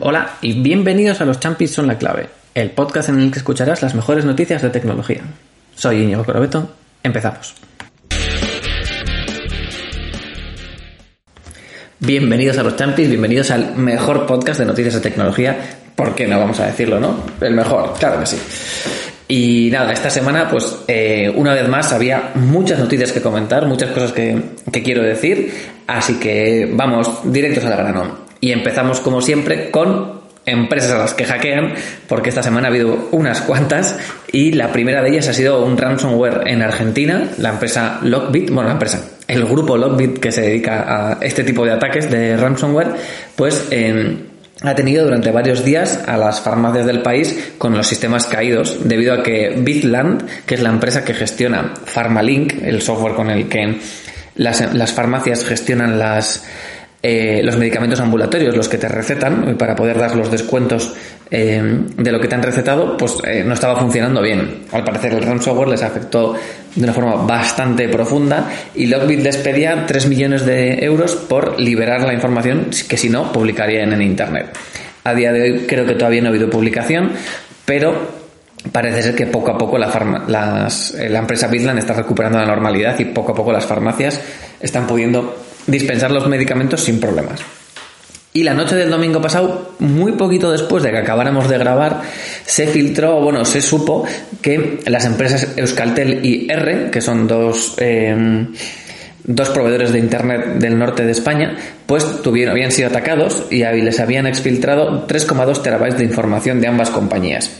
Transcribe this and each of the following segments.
Hola y bienvenidos a Los Champis son la clave, el podcast en el que escucharás las mejores noticias de tecnología. Soy Íñigo Corobeto, empezamos. Bienvenidos a Los Champis, bienvenidos al mejor podcast de noticias de tecnología. ¿Por qué no vamos a decirlo, no? El mejor, claro que sí. Y nada, esta semana, pues eh, una vez más había muchas noticias que comentar, muchas cosas que, que quiero decir, así que vamos directos al grano. Y empezamos como siempre con empresas a las que hackean, porque esta semana ha habido unas cuantas y la primera de ellas ha sido un ransomware en Argentina, la empresa Lockbit, bueno, la empresa, el grupo Lockbit que se dedica a este tipo de ataques de ransomware, pues eh, ha tenido durante varios días a las farmacias del país con los sistemas caídos debido a que Bitland, que es la empresa que gestiona Pharmalink, el software con el que las, las farmacias gestionan las eh, los medicamentos ambulatorios, los que te recetan, para poder dar los descuentos eh, de lo que te han recetado, pues eh, no estaba funcionando bien. Al parecer el ransomware les afectó de una forma bastante profunda y Lockbit les pedía 3 millones de euros por liberar la información que si no publicarían en Internet. A día de hoy creo que todavía no ha habido publicación, pero parece ser que poco a poco la, las, la empresa Bitland está recuperando la normalidad y poco a poco las farmacias están pudiendo dispensar los medicamentos sin problemas. Y la noche del domingo pasado, muy poquito después de que acabáramos de grabar, se filtró, bueno, se supo que las empresas Euskaltel y R, que son dos, eh, dos proveedores de Internet del norte de España, pues tuvieron, habían sido atacados y les habían exfiltrado 3,2 terabytes de información de ambas compañías.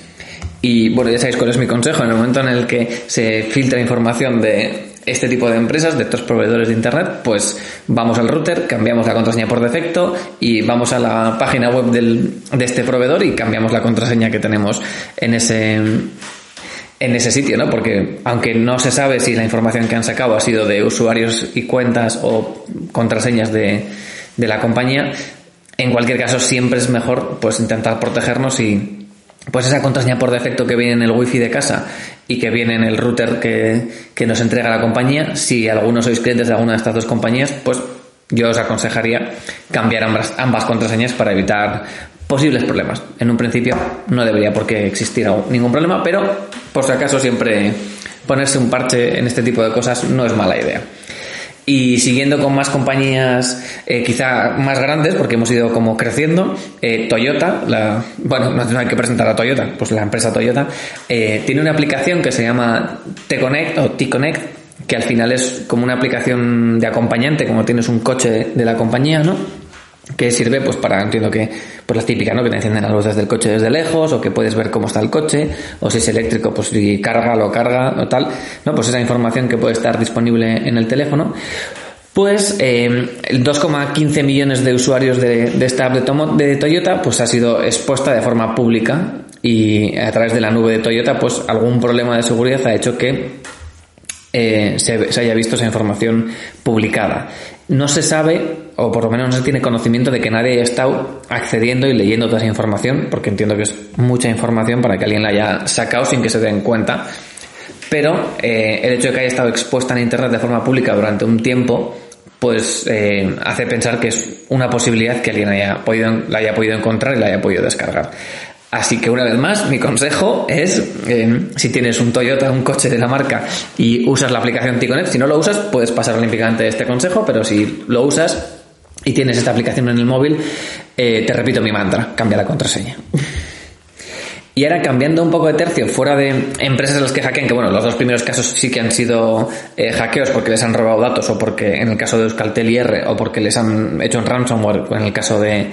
Y bueno, ya sabéis cuál es mi consejo. En el momento en el que se filtra información de este tipo de empresas, de estos proveedores de Internet, pues vamos al router, cambiamos la contraseña por defecto y vamos a la página web del, de este proveedor y cambiamos la contraseña que tenemos en ese, en ese sitio, ¿no? Porque aunque no se sabe si la información que han sacado ha sido de usuarios y cuentas o contraseñas de, de la compañía, en cualquier caso siempre es mejor pues intentar protegernos y pues esa contraseña por defecto que viene en el wifi de casa y que viene en el router que, nos entrega la compañía, si algunos sois clientes de alguna de estas dos compañías, pues yo os aconsejaría cambiar ambas, ambas contraseñas para evitar posibles problemas. En un principio no debería por qué existir ningún problema, pero por si acaso siempre ponerse un parche en este tipo de cosas no es mala idea. Y siguiendo con más compañías eh, quizá más grandes, porque hemos ido como creciendo, eh, Toyota, la, bueno, no hay que presentar a Toyota, pues la empresa Toyota, eh, tiene una aplicación que se llama T-Connect o T-Connect, que al final es como una aplicación de acompañante, como tienes un coche de la compañía, ¿no? Que sirve pues para, entiendo que, pues la típica, ¿no? Que te encienden las luces del coche desde lejos, o que puedes ver cómo está el coche, o si es eléctrico, pues si carga, lo carga, o tal, ¿no? Pues esa información que puede estar disponible en el teléfono. Pues eh, 2,15 millones de usuarios de, esta app de, de Toyota pues ha sido expuesta de forma pública y a través de la nube de Toyota pues algún problema de seguridad ha hecho que eh, se, haya visto esa información publicada. No se sabe, o por lo menos no se tiene conocimiento de que nadie haya estado accediendo y leyendo toda esa información, porque entiendo que es mucha información para que alguien la haya sacado sin que se den cuenta. Pero eh, el hecho de que haya estado expuesta en Internet de forma pública durante un tiempo, pues eh, hace pensar que es una posibilidad que alguien haya podido, la haya podido encontrar y la haya podido descargar. Así que una vez más, mi consejo es, eh, si tienes un Toyota, un coche de la marca y usas la aplicación T-Connect, si no lo usas, puedes pasar olímpicamente este consejo, pero si lo usas y tienes esta aplicación en el móvil, eh, te repito mi mantra, cambia la contraseña. Y ahora cambiando un poco de tercio, fuera de empresas en las que hackean, que bueno, los dos primeros casos sí que han sido eh, hackeos porque les han robado datos o porque en el caso de Euskaltel y R o porque les han hecho un ransomware en el caso de,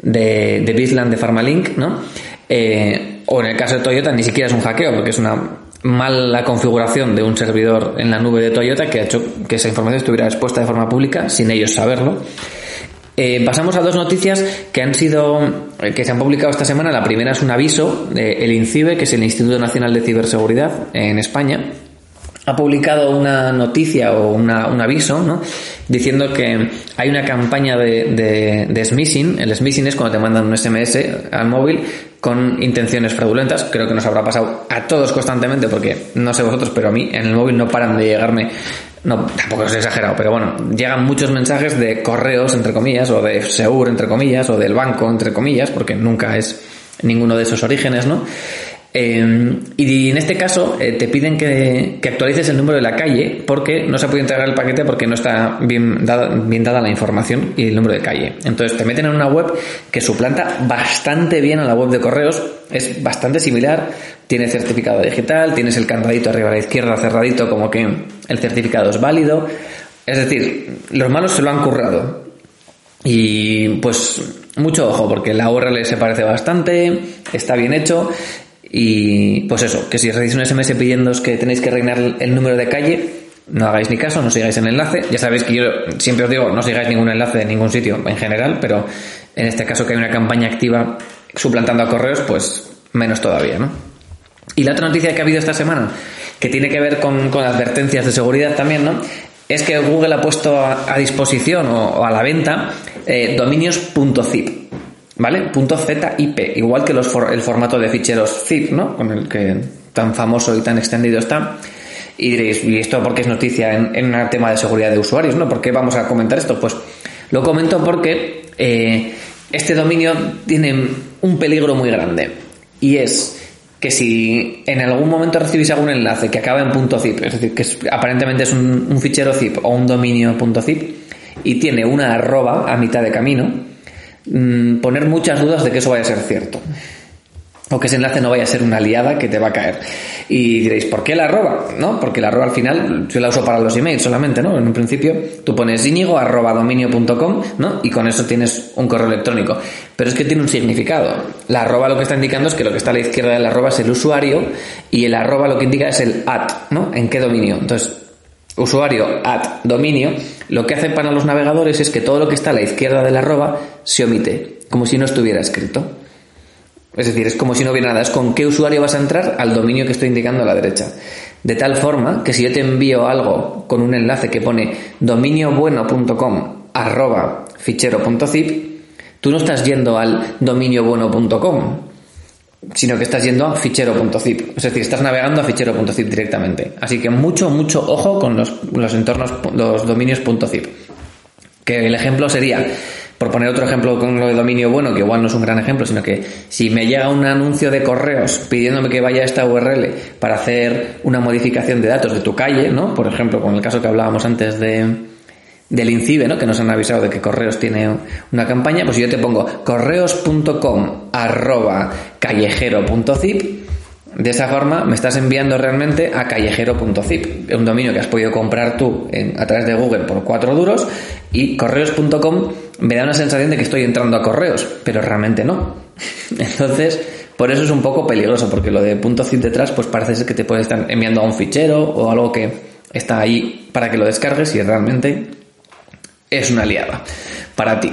de, de Bitland de Pharmalink, ¿no? Eh, o en el caso de Toyota ni siquiera es un hackeo, porque es una mala configuración de un servidor en la nube de Toyota que ha hecho que esa información estuviera expuesta de forma pública sin ellos saberlo. Eh, pasamos a dos noticias que han sido que se han publicado esta semana. La primera es un aviso del INCIBE, que es el Instituto Nacional de Ciberseguridad en España, ha publicado una noticia o una, un aviso, ¿no? Diciendo que hay una campaña de, de, de, smishing. El smishing es cuando te mandan un SMS al móvil con intenciones fraudulentas. Creo que nos habrá pasado a todos constantemente porque no sé vosotros, pero a mí en el móvil no paran de llegarme no, tampoco es exagerado, pero bueno, llegan muchos mensajes de correos, entre comillas, o de Seur, entre comillas, o del banco, entre comillas, porque nunca es ninguno de esos orígenes, ¿no? Eh, y en este caso eh, te piden que, actualices el número de la calle porque no se puede entregar el paquete porque no está bien dada, bien dada la información y el número de calle. Entonces te meten en una web que suplanta bastante bien a la web de correos, es bastante similar, tiene certificado digital, tienes el candadito arriba a la izquierda cerradito como que el certificado es válido. Es decir, los malos se lo han currado. Y pues mucho ojo, porque la URL se parece bastante, está bien hecho y pues eso, que si recibís un SMS pidiendo que tenéis que reinar el número de calle, no hagáis ni caso, no sigáis el enlace. Ya sabéis que yo siempre os digo, no sigáis ningún enlace de ningún sitio en general, pero en este caso que hay una campaña activa suplantando a correos, pues menos todavía, ¿no? Y la otra noticia que ha habido esta semana, que tiene que ver con, advertencias de seguridad también, ¿no? Es que Google ha puesto a, disposición o, a la venta eh, dominios.zip. ¿vale? Punto .zip, igual que los el formato de ficheros zip, ¿no? Con el que tan famoso y tan extendido está. Y diréis, ¿y esto por qué es noticia en, un tema de seguridad de usuarios, ¿no? ¿Por qué vamos a comentar esto? Pues lo comento porque eh, este dominio tiene un peligro muy grande y es que si en algún momento recibís algún enlace que acaba en punto .zip, es decir, que aparentemente es un, un fichero zip o un dominio .zip y tiene una arroba a mitad de camino, Mm, poner muchas dudas de que eso vaya a ser cierto. O que ese enlace no vaya a ser una aliada que te va a caer. Y diréis, ¿por qué la arroba? ¿No? Porque la arroba al final yo la uso para los emails solamente, ¿no? En un principio tú pones íñigo arroba dominio.com, ¿no? Y con eso tienes un correo electrónico. Pero es que tiene un significado. La arroba lo que está indicando es que lo que está a la izquierda de la arroba es el usuario y el arroba lo que indica es el at, ¿no? ¿En qué dominio? Entonces, usuario at dominio, lo que hace para los navegadores es que todo lo que está a la izquierda del arroba se omite, como si no estuviera escrito. Es decir, es como si no hubiera nada, es con qué usuario vas a entrar al dominio que estoy indicando a la derecha. De tal forma que si yo te envío algo con un enlace que pone dominiobueno.com arroba fichero.zip, tú no estás yendo al dominiobueno.com, sino que estás yendo a fichero.zip. Es decir, estás navegando a fichero.zip directamente. Así que mucho, mucho ojo con los, entornos, los dominios.zip. Que el ejemplo sería, por poner otro ejemplo con lo de dominio bueno, que igual no es un gran ejemplo, sino que si me llega un anuncio de correos pidiéndome que vaya a esta URL para hacer una modificación de datos de tu calle, ¿no? Por ejemplo, con el caso que hablábamos antes de, del INCIBE, ¿no? que nos han avisado de que Correos tiene una campaña, pues yo te pongo correos.com arroba callejero.zip, de esa forma me estás enviando realmente a callejero.zip, un dominio que has podido comprar tú a través de Google por cuatro duros y correos.com me da una sensación de que estoy entrando a correos, pero realmente no. Entonces, por eso es un poco peligroso, porque lo de .zip detrás pues parece ser que te puede estar enviando a un fichero o algo que está ahí para que lo descargues y realmente es una aliada para ti.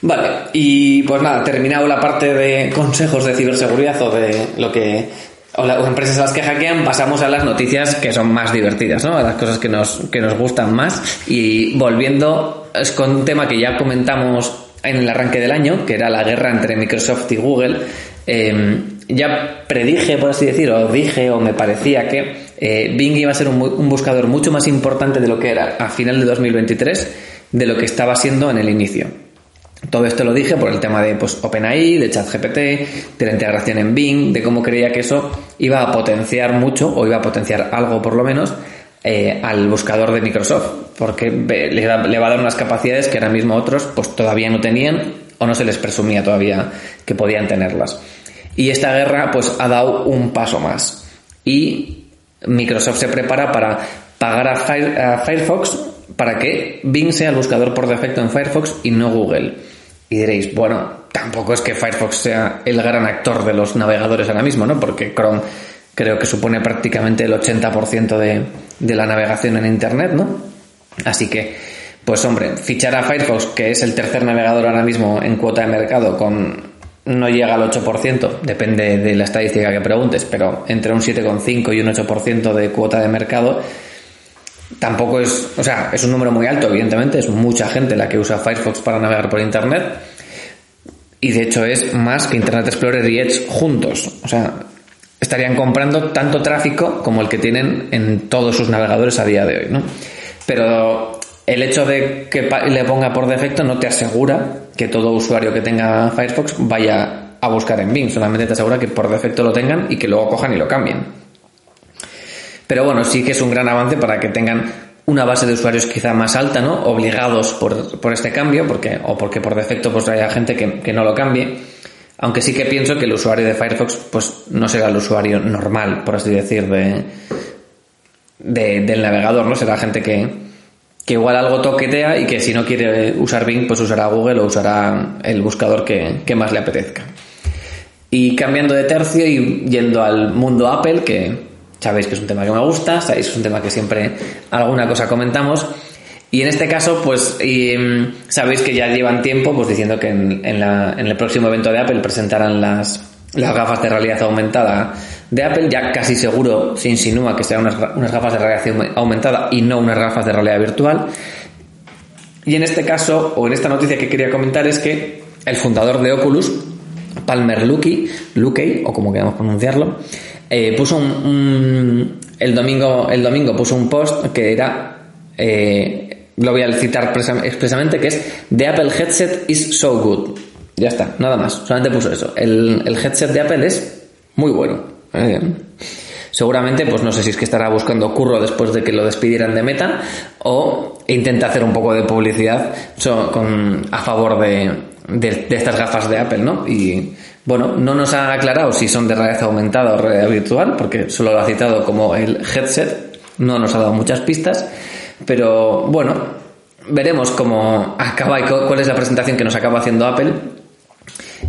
Vale, y pues nada, terminado la parte de consejos de ciberseguridad o de lo que o las empresas a las que hackean, pasamos a las noticias que son más divertidas, ¿no? A las cosas que nos, que nos gustan más. Y volviendo es con un tema que ya comentamos en el arranque del año, que era la guerra entre Microsoft y Google. Em, ya predije, por así decirlo, o dije, o me parecía que eh, Bing iba a ser un, buscador mucho más importante de lo que era a final de 2023 de lo que estaba siendo en el inicio. Todo esto lo dije por el tema de pues, OpenAI, de ChatGPT, de la integración en Bing, de cómo creía que eso iba a potenciar mucho, o iba a potenciar algo por lo menos, eh, al buscador de Microsoft, porque le, va a dar unas capacidades que ahora mismo otros pues todavía no tenían o no se les presumía todavía que podían tenerlas. Y esta guerra pues ha dado un paso más. Y Microsoft se prepara para pagar a, Firefox para que Bing sea el buscador por defecto en Firefox y no Google. Y diréis, bueno, tampoco es que Firefox sea el gran actor de los navegadores ahora mismo, ¿no? Porque Chrome creo que supone prácticamente el 80% de, de la navegación en Internet, ¿no? Así que, pues hombre, fichar a Firefox, que es el tercer navegador ahora mismo en cuota de mercado con no llega al 8%, depende de la estadística que preguntes, pero entre un 7,5 y un 8% de cuota de mercado, tampoco es, o sea, es un número muy alto, evidentemente, es mucha gente la que usa Firefox para navegar por Internet, y de hecho es más que Internet Explorer y Edge juntos, o sea, estarían comprando tanto tráfico como el que tienen en todos sus navegadores a día de hoy, ¿no? Pero el hecho de que le ponga por defecto no te asegura que todo usuario que tenga Firefox vaya a buscar en Bing, solamente te asegura que por defecto lo tengan y que luego cojan y lo cambien. Pero bueno, sí que es un gran avance para que tengan una base de usuarios quizá más alta, ¿no? Obligados por, este cambio, porque, o porque por defecto pues haya gente que, que no lo cambie aunque sí que pienso que el usuario de Firefox pues no será el usuario normal, por así decir, de, del navegador, ¿no? Será gente que, que igual algo toquetea y que si no quiere usar Bing, pues usará Google o usará el buscador que, que más le apetezca. Y cambiando de tercio y yendo al mundo Apple, que sabéis que es un tema que me gusta, sabéis que es un tema que siempre alguna cosa comentamos, y en este caso, pues mm, sabéis que ya llevan tiempo pues diciendo que en, el próximo evento de Apple presentarán las, las gafas de realidad aumentada de Apple. Ya casi seguro se insinúa que serán unas, gafas de realidad aumentada y no unas gafas de realidad virtual. Y en este caso, o en esta noticia que quería comentar, es que el fundador de Oculus, Palmer Luckey, Luckey o como queramos pronunciarlo, eh, puso un, el domingo el domingo puso un post que era eh, lo voy a citar expresamente, que es The Apple Headset is so good. Ya está, nada más. Solamente puso eso. El, headset de Apple es muy bueno. Eh, seguramente, pues no sé si es que estará buscando curro después de que lo despidieran de Meta o intenta hacer un poco de publicidad con, a favor de, de, estas gafas de Apple, ¿no? Y bueno, no nos ha aclarado si son de realidad aumentada o realidad virtual, porque solo lo ha citado como el headset, no nos ha dado muchas pistas. Pero bueno, veremos cómo acaba y cuál es la presentación que nos acaba haciendo Apple.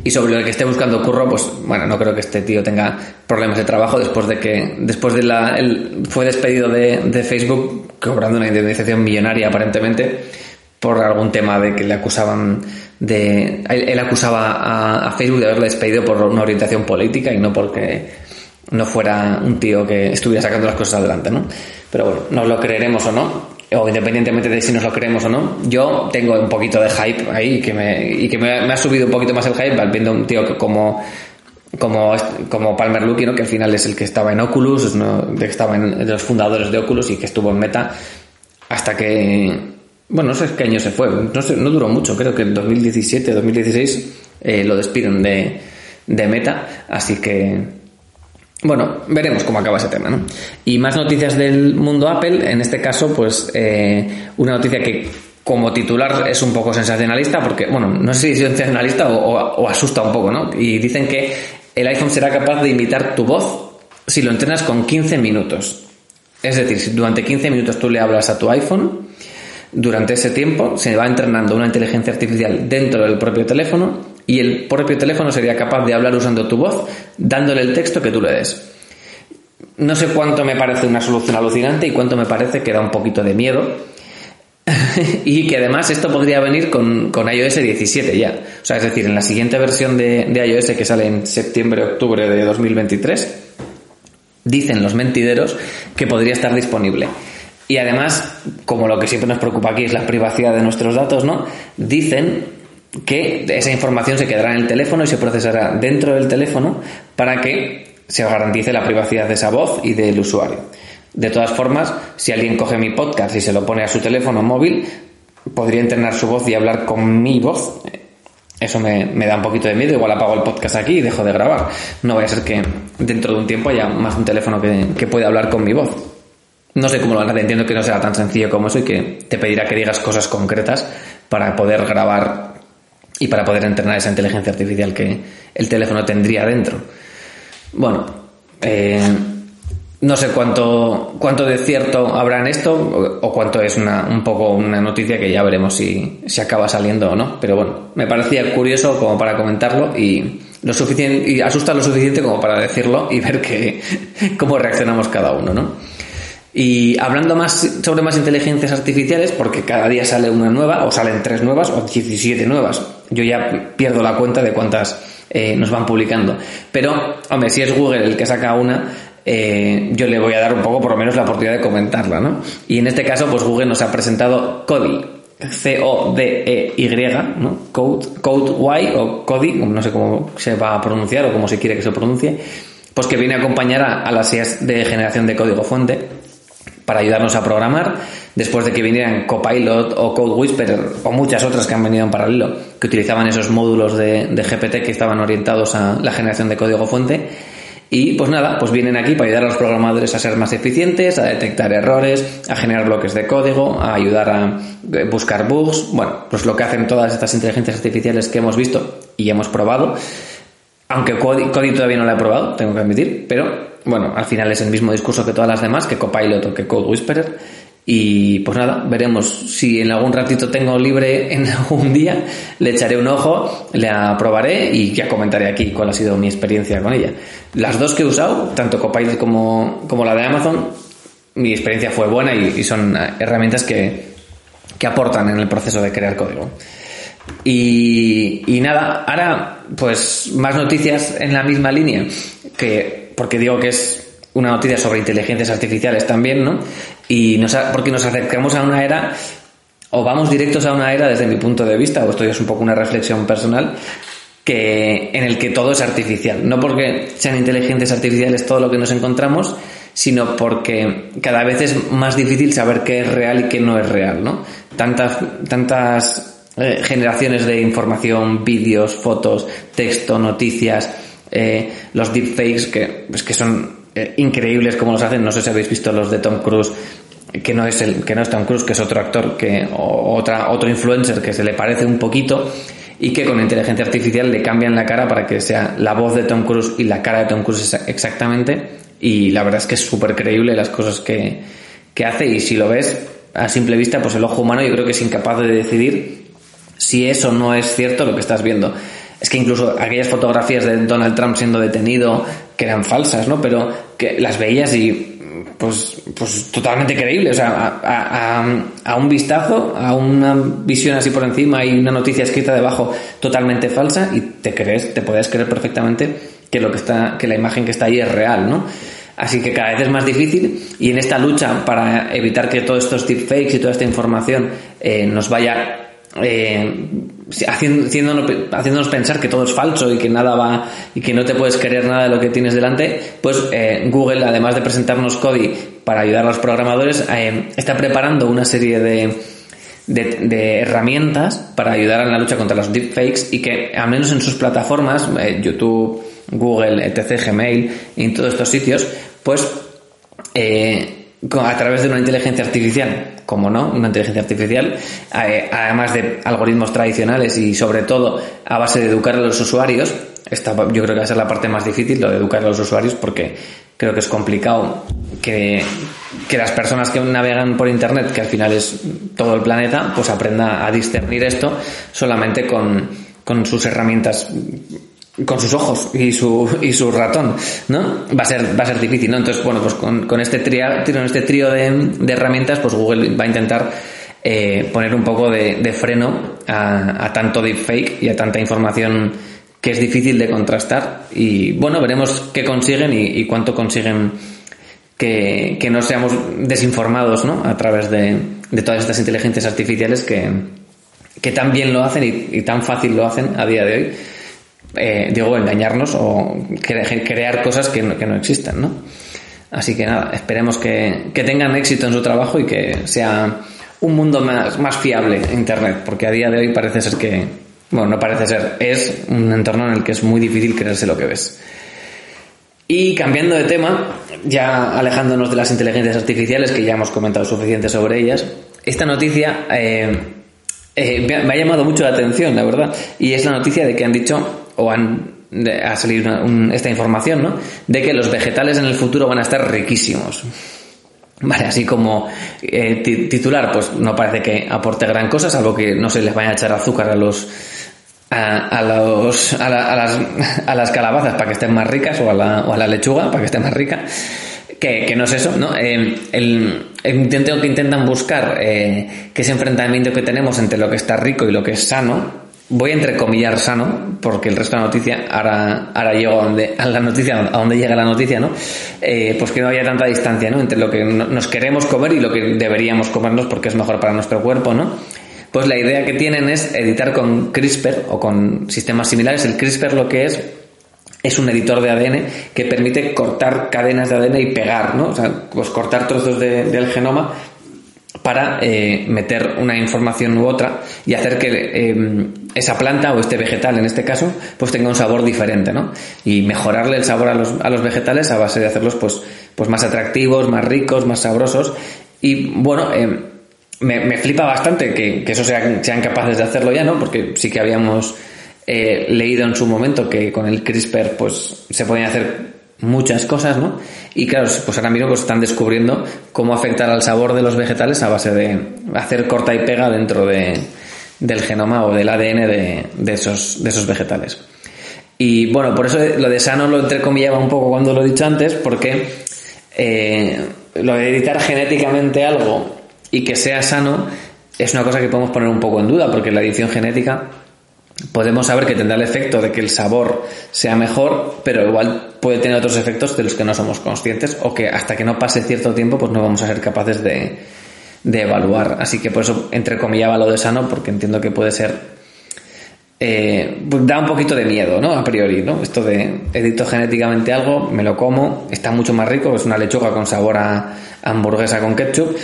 Y sobre lo que esté buscando curro, pues bueno, no creo que este tío tenga problemas de trabajo después de que, después de la, él fue despedido de, Facebook cobrando una indemnización millonaria aparentemente por algún tema de que le acusaban de, él, acusaba a, Facebook de haberle despedido por una orientación política y no porque no fuera un tío que estuviera sacando las cosas adelante, ¿no? Pero bueno, nos lo creeremos o no, o independientemente de si nos lo creemos o no, yo tengo un poquito de hype ahí que me, y que me, ha subido un poquito más el hype viendo un tío que como como, como Palmer Luckey, ¿no? que al final es el que estaba en Oculus, ¿no? que estaba en, los fundadores de Oculus y que estuvo en Meta hasta que, bueno, no sé qué año se fue, no, sé, no duró mucho, creo que en 2017, 2016 eh, lo despiden de, de Meta, así que bueno, veremos cómo acaba ese tema, ¿no? Y más noticias del mundo Apple, en este caso, pues eh, una noticia que como titular es un poco sensacionalista, porque, bueno, no sé si es sensacionalista o, asusta un poco, ¿no? Y dicen que el iPhone será capaz de imitar tu voz si lo entrenas con 15 minutos. Es decir, si durante 15 minutos tú le hablas a tu iPhone, durante ese tiempo se va entrenando una inteligencia artificial dentro del propio teléfono y el propio teléfono sería capaz de hablar usando tu voz, dándole el texto que tú le des. No sé cuánto me parece una solución alucinante y cuánto me parece que da un poquito de miedo. y que además esto podría venir con, iOS 17 ya. O sea, es decir, en la siguiente versión de, de iOS que sale en septiembre-octubre de 2023, dicen los mentideros que podría estar disponible. Y además, como lo que siempre nos preocupa aquí es la privacidad de nuestros datos, ¿no? Dicen que esa información se quedará en el teléfono y se procesará dentro del teléfono para que se garantice la privacidad de esa voz y del usuario. De todas formas, si alguien coge mi podcast y se lo pone a su teléfono móvil, podría entrenar su voz y hablar con mi voz. Eso me, da un poquito de miedo. Igual apago el podcast aquí y dejo de grabar. No vaya a ser que dentro de un tiempo haya más un teléfono que, que pueda hablar con mi voz. No sé cómo lo van a hacer. Entiendo que no será tan sencillo como eso y que te pedirá que digas cosas concretas para poder grabar y para poder entrenar esa inteligencia artificial que el teléfono tendría dentro. Bueno, eh, no sé cuánto, cuánto de cierto habrá en esto o, cuánto es una, un poco una noticia que ya veremos si, si acaba saliendo o no. Pero bueno, me parecía curioso como para comentarlo y, lo suficiente, y asusta lo suficiente como para decirlo y ver que, cómo reaccionamos cada uno, ¿no? Y hablando más sobre más inteligencias artificiales, porque cada día sale una nueva, o salen tres nuevas, o 17 nuevas. Yo ya pierdo la cuenta de cuántas eh, nos van publicando. Pero, hombre, si es Google el que saca una, eh, yo le voy a dar un poco por lo menos la oportunidad de comentarla, ¿no? Y en este caso, pues Google nos ha presentado Cody, C-O-D-E-Y, ¿no? Code, Code Y o Cody, no sé cómo se va a pronunciar o cómo se quiere que se pronuncie pues que viene a acompañar a, las IAs de generación de código fuente para ayudarnos a programar, después de que vinieran Copilot o Code Whisperer o muchas otras que han venido en paralelo, que utilizaban esos módulos de, GPT que estaban orientados a la generación de código fuente y pues nada, pues vienen aquí para ayudar a los programadores a ser más eficientes, a detectar errores, a generar bloques de código, a ayudar a eh, buscar bugs. Bueno, pues lo que hacen todas estas inteligencias artificiales que hemos visto y hemos probado. Aunque Cody, todavía no lo he probado, tengo que admitir, pero bueno, al final es el mismo discurso que todas las demás, que Copilot o que Code Whisperer. Y pues nada, veremos si en algún ratito tengo libre en algún día, le echaré un ojo, la probaré y ya comentaré aquí cuál ha sido mi experiencia con ella. Las dos que he usado, tanto Copilot como, como la de Amazon, mi experiencia fue buena y, son herramientas que, que, aportan en el proceso de crear código. Y, y nada, ahora pues más noticias en la misma línea, que porque digo que es una noticia sobre inteligencias artificiales también, ¿no? Y nos, porque nos acercamos a una era, o vamos directos a una era desde mi punto de vista, o esto ya es un poco una reflexión personal, que, en el que todo es artificial. No porque sean inteligencias artificiales todo lo que nos encontramos, sino porque cada vez es más difícil saber qué es real y qué no es real, ¿no? Tantas, tantas eh, generaciones de información, vídeos, fotos, texto, noticias, eh, los deepfakes que, pues que son eh, increíbles como los hacen. No sé si habéis visto los de Tom Cruise, que no es el, que no es Tom Cruise, que es otro actor, que, o otra, otro influencer que se le parece un poquito y que con inteligencia artificial le cambian la cara para que sea la voz de Tom Cruise y la cara de Tom Cruise exactamente. Y la verdad es que es súper creíble las cosas que, que hace y si lo ves a simple vista, pues el ojo humano yo creo que es incapaz de decidir si eso no es cierto lo que estás viendo. Es que incluso aquellas fotografías de Donald Trump siendo detenido, que eran falsas, ¿no? Pero que las veías y pues, pues totalmente creíble. O sea, a, un vistazo, a una visión así por encima y una noticia escrita debajo totalmente falsa y te crees, te puedes creer perfectamente que lo que está, que la imagen que está ahí es real, ¿no? Así que cada vez es más difícil y en esta lucha para evitar que todos estos deepfakes y toda esta información eh, nos vaya eh, haciéndonos, pensar que todo es falso y que nada va y que no te puedes creer nada de lo que tienes delante, pues eh, Google, además de presentarnos Cody para ayudar a los programadores, eh, está preparando una serie de, de, herramientas para ayudar en la lucha contra los deepfakes y que, al menos en sus plataformas, eh, YouTube, Google, etc., Gmail y en todos estos sitios, pues a través de una inteligencia artificial, como no, una inteligencia artificial, eh, además de algoritmos tradicionales y sobre todo a base de educar a los usuarios, esta yo creo que va a ser la parte más difícil, lo de educar a los usuarios, porque creo que es complicado que, que las personas que navegan por Internet, que al final es todo el planeta, pues aprenda a discernir esto solamente con, con sus herramientas con sus ojos y su, y su ratón, ¿no? Va a ser, va a ser difícil, ¿no? Entonces, bueno, pues con, con este, trío, este trío de, de, herramientas, pues Google va a intentar eh, poner un poco de, de freno a, a, tanto deepfake y a tanta información que es difícil de contrastar. Y bueno, veremos qué consiguen y, cuánto consiguen que, que, no seamos desinformados, ¿no? A través de, de todas estas inteligencias artificiales que, que tan bien lo hacen y tan fácil lo hacen a día de hoy eh, digo, engañarnos o crear cosas que no, que no existen, ¿no? Así que nada, esperemos que, tengan éxito en su trabajo y que sea un mundo más, más fiable Internet, porque a día de hoy parece ser que, bueno, no parece ser, es un entorno en el que es muy difícil creerse lo que ves. Y cambiando de tema, ya alejándonos de las inteligencias artificiales, que ya hemos comentado suficiente sobre ellas, esta noticia eh, eh, me ha llamado mucho la atención, la verdad, y es la noticia de que han dicho o han ha salido esta información, ¿no? De que los vegetales en el futuro van a estar riquísimos. Vale, así como eh, titular, pues no parece que aporte gran cosa, salvo que no se les vaya a echar azúcar a los a, los a, las, a las calabazas para que estén más ricas o a la, o a la lechuga para que esté más rica. Que, que, no es eso, ¿no? Eh, el, intento que intentan buscar eh, que ese enfrentamiento que tenemos entre lo que está rico y lo que es sano, voy a entrecomillar sano, porque el resto de la noticia, ahora, ahora llego a, donde, a la noticia, a donde llega la noticia, ¿no? Eh, pues que no haya tanta distancia, ¿no? Entre lo que nos queremos comer y lo que deberíamos comernos porque es mejor para nuestro cuerpo, ¿no? Pues la idea que tienen es editar con CRISPR o con sistemas similares. El CRISPR lo que es es un editor de ADN que permite cortar cadenas de ADN y pegar, ¿no? O sea, pues cortar trozos del genoma para eh, meter una información u otra y hacer que eh, esa planta o este vegetal en este caso pues tenga un sabor diferente ¿no? y mejorarle el sabor a los, a los vegetales a base de hacerlos pues, pues más atractivos, más ricos, más sabrosos y bueno eh, me, me, flipa bastante que, que eso sean, sean capaces de hacerlo ya ¿no? porque sí que habíamos leído en su momento que con el CRISPR pues se podían hacer muchas cosas, ¿no? Y claro, pues ahora mismo pues están descubriendo cómo afectar al sabor de los vegetales a base de hacer corta y pega dentro de, del genoma o del ADN de, de, esos, de esos vegetales. Y bueno, por eso lo de sano lo entrecomillaba un poco cuando lo he dicho antes, porque eh, lo de editar genéticamente algo y que sea sano es una cosa que podemos poner un poco en duda, porque la edición genética podemos saber que tendrá el efecto de que el sabor sea mejor, pero igual puede tener otros efectos de los que no somos conscientes o que hasta que no pase cierto tiempo pues no vamos a ser capaces de, de evaluar. Así que por eso entrecomillaba lo de sano porque entiendo que puede ser... Eh, pues da un poquito de miedo, ¿no? A priori, ¿no? Esto de edito genéticamente algo, me lo como, está mucho más rico, es una lechuga con sabor a hamburguesa con ketchup,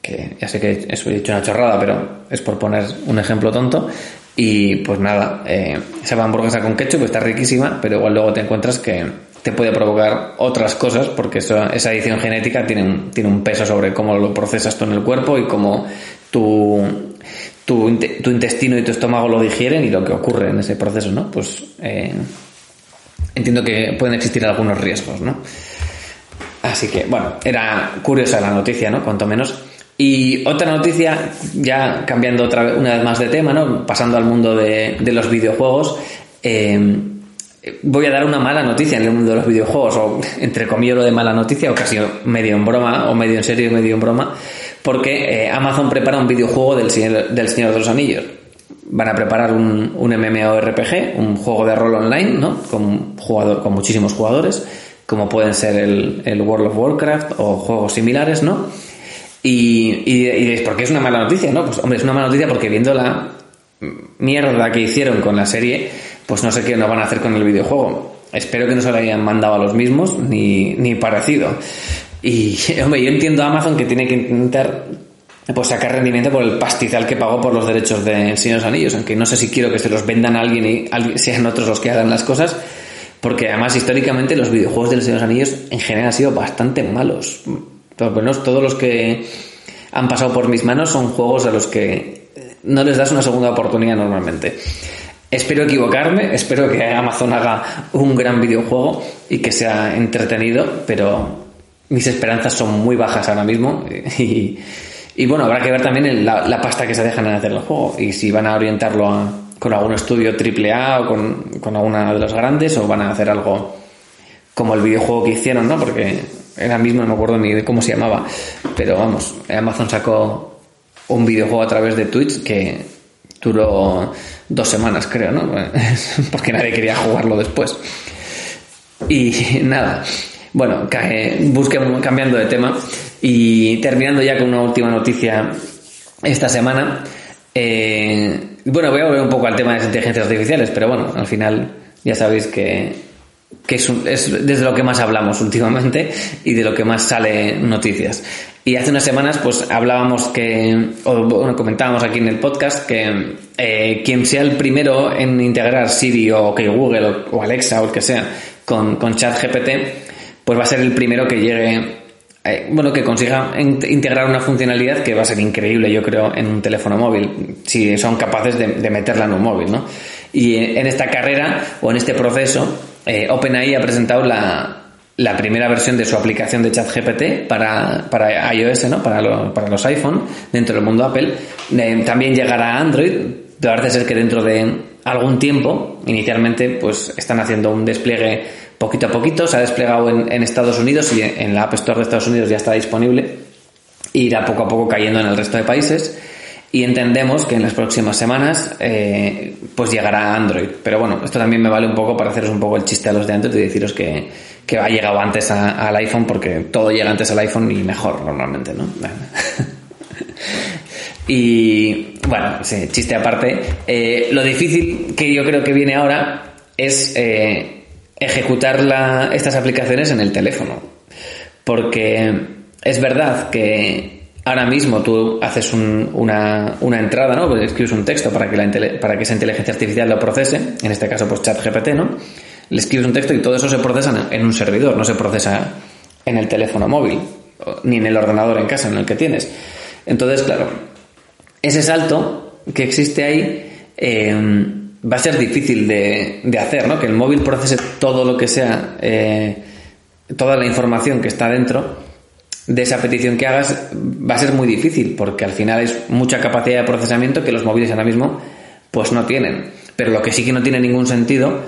que ya sé que eso he dicho una chorrada, pero es por poner un ejemplo tonto, y pues nada, eh, esa hamburguesa con ketchup está riquísima, pero igual luego te encuentras que te puede provocar otras cosas porque esa edición genética tiene un, tiene un peso sobre cómo lo procesas tú en el cuerpo y cómo tu, tu, intestino y tu estómago lo digieren y lo que ocurre en ese proceso, ¿no? Pues eh, entiendo que pueden existir algunos riesgos, ¿no? Así que, bueno, era curiosa la noticia, ¿no? Cuanto menos. Y otra noticia, ya cambiando otra una vez más de tema, ¿no? pasando al mundo de, los videojuegos, eh, voy a dar una mala noticia en el mundo de los videojuegos, o entre comillas lo de mala noticia, o casi medio en broma, o medio en serio medio en broma, porque eh, Amazon prepara un videojuego del Señor, de los Anillos. Van a preparar un, un MMORPG, un juego de rol online, ¿no? Con, jugador, con muchísimos jugadores, como pueden ser el World of Warcraft o juegos similares, ¿no? Y, y, ¿por qué es una mala noticia? No, pues hombre, es una mala noticia porque viendo la mierda que hicieron con la serie, pues no sé qué no van a hacer con el videojuego. Espero que no se lo hayan mandado a los mismos, ni, ni parecido. Y, hombre, yo entiendo a Amazon que tiene que intentar pues sacar rendimiento por el pastizal que pagó por los derechos de Señor de los Anillos, aunque no sé si quiero que se los vendan a alguien y sean otros los que hagan las cosas, porque además históricamente los videojuegos del Señor de los Anillos en general han sido bastante malos menos todos los que han pasado por mis manos son juegos a los que no les das una segunda oportunidad normalmente. Espero equivocarme, espero que Amazon haga un gran videojuego y que sea entretenido, pero mis esperanzas son muy bajas ahora mismo y, bueno, habrá que ver también la, pasta que se dejan en hacer el juego y si van a orientarlo con algún estudio AAA o con, con alguna de los grandes o van a hacer algo como el videojuego que hicieron, ¿no? Porque era mismo, no me acuerdo ni de cómo se llamaba, pero vamos, Amazon sacó un videojuego a través de Twitch que duró dos semanas, creo, ¿no? Porque nadie quería jugarlo después. Y nada, bueno, busqué cambiando de tema y terminando ya con una última noticia esta semana. Eh, bueno, voy a volver un poco al tema de las inteligencias artificiales, pero bueno, al final ya sabéis que que es, es, desde lo que más hablamos últimamente y de lo que más sale noticias. Y hace unas semanas, pues hablábamos que, o bueno, comentábamos aquí en el podcast que eh, quien sea el primero en integrar Siri o que Google o, Alexa o el que sea con, con ChatGPT, pues va a ser el primero que llegue, eh, bueno, que consiga integrar una funcionalidad que va a ser increíble, yo creo, en un teléfono móvil, si son capaces de, de meterla en un móvil, ¿no? Y en esta carrera o en este proceso, eh, OpenAI ha presentado la, la, primera versión de su aplicación de ChatGPT para, para iOS, ¿no? para, para los iPhone, dentro del mundo Apple. Eh, también llegará a Android. Parece ser que dentro de algún tiempo, inicialmente, pues están haciendo un despliegue poquito a poquito. Se ha desplegado en, en Estados Unidos y en la App Store de Estados Unidos ya está disponible. Irá poco a poco cayendo en el resto de países y entendemos que en las próximas semanas eh, pues llegará Android. Pero bueno, esto también me vale un poco para haceros un poco el chiste a los de Android y deciros que, que ha llegado antes al iPhone porque todo llega antes al iPhone y mejor normalmente, ¿no? y bueno, sí, chiste aparte. Eh, lo difícil que yo creo que viene ahora es... Eh, ejecutar estas aplicaciones en el teléfono. Porque es verdad que ahora mismo tú haces una, entrada, ¿no? Pues escribes un texto para que, la, para que esa inteligencia artificial lo procese, en este caso pues ChatGPT, ¿no? Le escribes un texto y todo eso se procesa en un servidor, no se procesa en el teléfono móvil, ni en el ordenador en casa en el que tienes. Entonces, claro, ese salto que existe ahí eh, va a ser difícil de, hacer, ¿no? Que el móvil procese todo lo que sea, eh, toda la información que está dentro de esa petición que hagas, va a ser muy difícil, porque al final es mucha capacidad de procesamiento que los móviles ahora mismo pues no tienen. Pero lo que sí que no tiene ningún sentido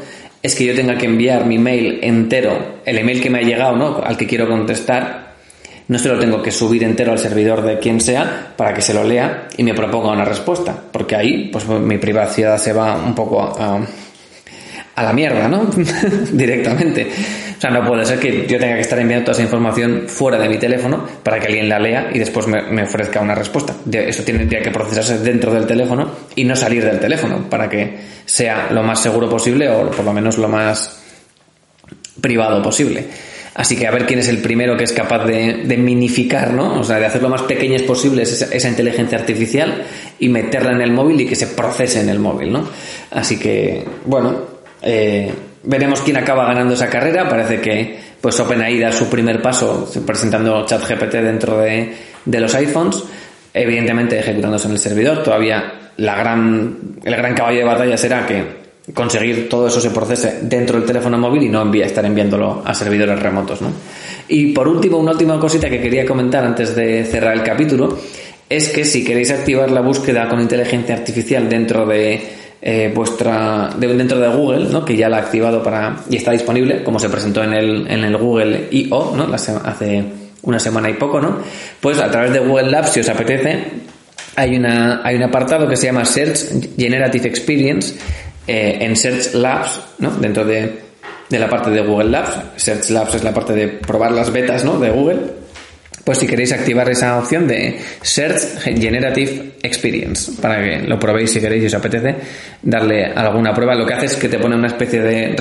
es que yo tenga que enviar mi mail entero, el email que me ha llegado, ¿no? Al que quiero contestar, no se lo tengo que subir entero al servidor de quien sea para que se lo lea y me proponga una respuesta, porque ahí pues mi privacidad se va un poco a, a la mierda, ¿no? Directamente. Sea, no puede ser que yo tenga que estar enviando toda esa información fuera de mi teléfono para que alguien la lea y después me, ofrezca una respuesta. Eso tendría que procesarse dentro del teléfono y no salir del teléfono para que sea lo más seguro posible o por lo menos lo más privado posible. Así que a ver quién es el primero que es capaz de, minificar, ¿no? O sea, de hacer lo más pequeñas posibles esa, inteligencia artificial y meterla en el móvil y que se procese en el móvil, ¿no? Así que, bueno, eh, veremos quién acaba ganando esa carrera. Parece que pues OpenAI da su primer paso presentando ChatGPT dentro de, de los iPhones, evidentemente ejecutándose en el servidor. Todavía la gran, el gran caballo de batalla será que conseguir todo eso se procese dentro del teléfono móvil y no envía, estar enviándolo a servidores remotos. ¿no? Y por último, una última cosita que quería comentar antes de cerrar el capítulo es que si queréis activar la búsqueda con inteligencia artificial dentro de eh, vuestra dentro de Google, ¿no? que ya la ha activado para y está disponible, como se presentó en el, en el Google I.O. ¿no? hace una semana y poco, ¿no? Pues a través de Google Labs, si os apetece, hay, una, hay un apartado que se llama Search Generative Experience eh, en Search Labs, ¿no? Dentro de, de, la parte de Google Labs. Search Labs es la parte de probar las betas, ¿no? De Google. Pues si queréis activar esa opción de Search Generative Experience, para que lo probéis si queréis y os apetece darle alguna prueba, lo que hace es que te pone una especie de,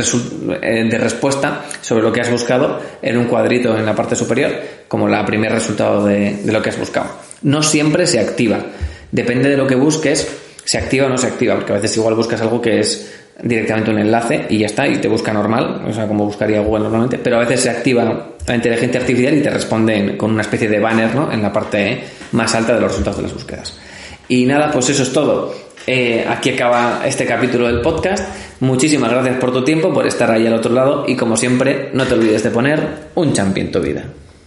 eh, respuesta sobre lo que has buscado en un cuadrito en la parte superior, como la primer resultado de, de lo que has buscado. No siempre se activa. Depende de lo que busques, se activa o no se activa, porque a veces igual buscas algo que es directamente un enlace y ya está, y te busca normal, o sea, como buscaría Google normalmente, pero a veces se activa la inteligencia artificial y te responden con una especie de banner, ¿no? En la parte más alta de los resultados de las búsquedas. Y nada, pues eso es todo. Eh, aquí acaba este capítulo del podcast. Muchísimas gracias por tu tiempo, por estar ahí al otro lado y como siempre, no te olvides de poner un champion en tu vida.